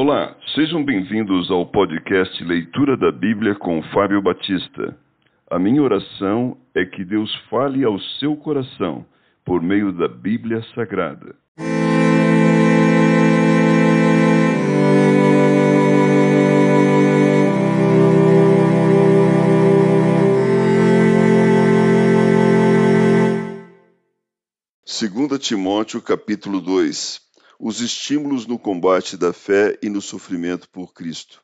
Olá, sejam bem-vindos ao podcast Leitura da Bíblia com Fábio Batista. A minha oração é que Deus fale ao seu coração por meio da Bíblia Sagrada. Segunda Timóteo capítulo 2 Os estímulos no combate da fé e no sofrimento por Cristo.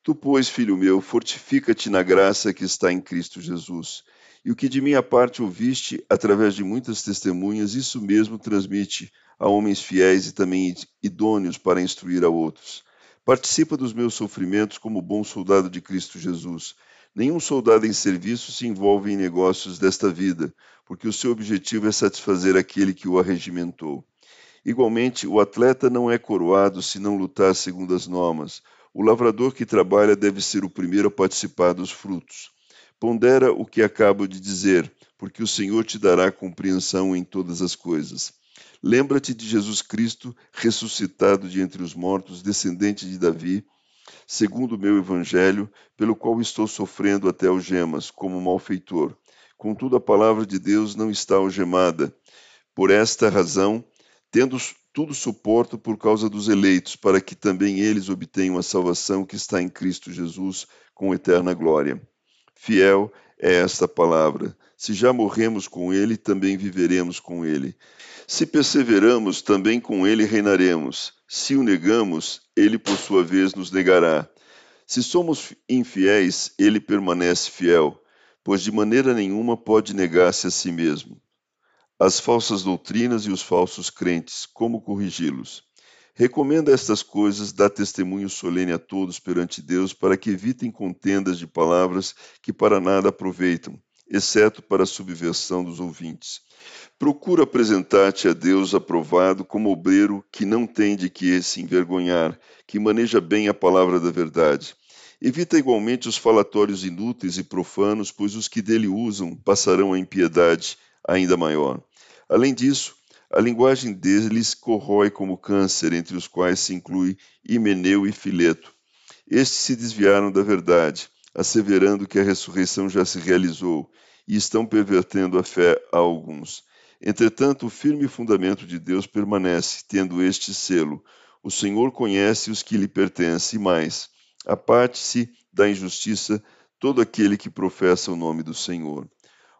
Tu, pois, filho meu, fortifica-te na graça que está em Cristo Jesus. E o que de minha parte ouviste, através de muitas testemunhas, isso mesmo transmite a homens fiéis e também idôneos para instruir a outros. Participa dos meus sofrimentos como bom soldado de Cristo Jesus. Nenhum soldado em serviço se envolve em negócios desta vida, porque o seu objetivo é satisfazer aquele que o arregimentou. Igualmente, o atleta não é coroado se não lutar segundo as normas. O lavrador que trabalha deve ser o primeiro a participar dos frutos. Pondera o que acabo de dizer, porque o Senhor te dará compreensão em todas as coisas. Lembra-te de Jesus Cristo, ressuscitado de entre os mortos, descendente de Davi, segundo o meu evangelho, pelo qual estou sofrendo até algemas, como malfeitor. Contudo, a palavra de Deus não está algemada. Por esta razão, tendo tudo suporto por causa dos eleitos, para que também eles obtenham a salvação que está em Cristo Jesus com eterna glória. Fiel é esta palavra. Se já morremos com ele, também viveremos com ele. Se perseveramos, também com ele reinaremos. Se o negamos, ele por sua vez nos negará. Se somos infiéis, ele permanece fiel, pois de maneira nenhuma pode negar-se a si mesmo. As falsas doutrinas e os falsos crentes, como corrigi-los? Recomenda estas coisas, dá testemunho solene a todos perante Deus, para que evitem contendas de palavras que para nada aproveitam, exceto para a subversão dos ouvintes. Procura apresentar-te a Deus aprovado como obreiro que não tem de que se envergonhar, que maneja bem a palavra da verdade. Evita igualmente os falatórios inúteis e profanos, pois os que dele usam passarão a impiedade ainda maior. Além disso, a linguagem deles corrói como câncer, entre os quais se inclui Himeneu e Fileto. Estes se desviaram da verdade, asseverando que a ressurreição já se realizou, e estão pervertendo a fé a alguns. Entretanto, o firme fundamento de Deus permanece, tendo este selo: o Senhor conhece os que lhe pertencem, mais, aparte-se da injustiça todo aquele que professa o nome do Senhor.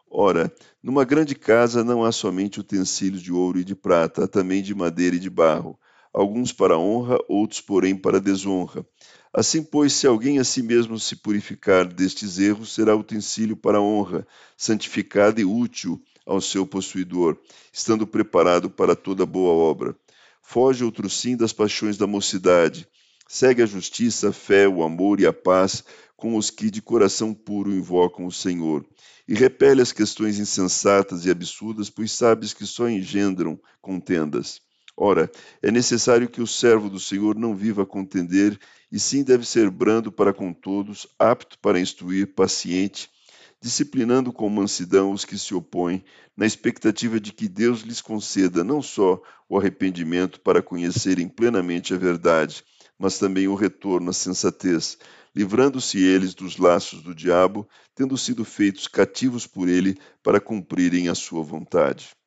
Ora, numa grande casa não há somente utensílios de ouro e de prata, há também de madeira e de barro, alguns para honra, outros, porém, para desonra. Assim, pois, se alguém a si mesmo se purificar destes erros, será utensílio para honra, santificado e útil ao seu possuidor, estando preparado para toda boa obra. Foge outro sim das paixões da mocidade. Segue a justiça, a fé, o amor e a paz com os que de coração puro invocam o Senhor e repele as questões insensatas e absurdas, pois sabes que só engendram contendas. Ora, é necessário que o servo do Senhor não viva a contender, e sim deve ser brando para com todos, apto para instruir, paciente, disciplinando com mansidão os que se opõem, na expectativa de que Deus lhes conceda não só o arrependimento para conhecerem plenamente a verdade, mas também o retorno à sensatez, livrando-se eles dos laços do diabo, tendo sido feitos cativos por ele para cumprirem a sua vontade.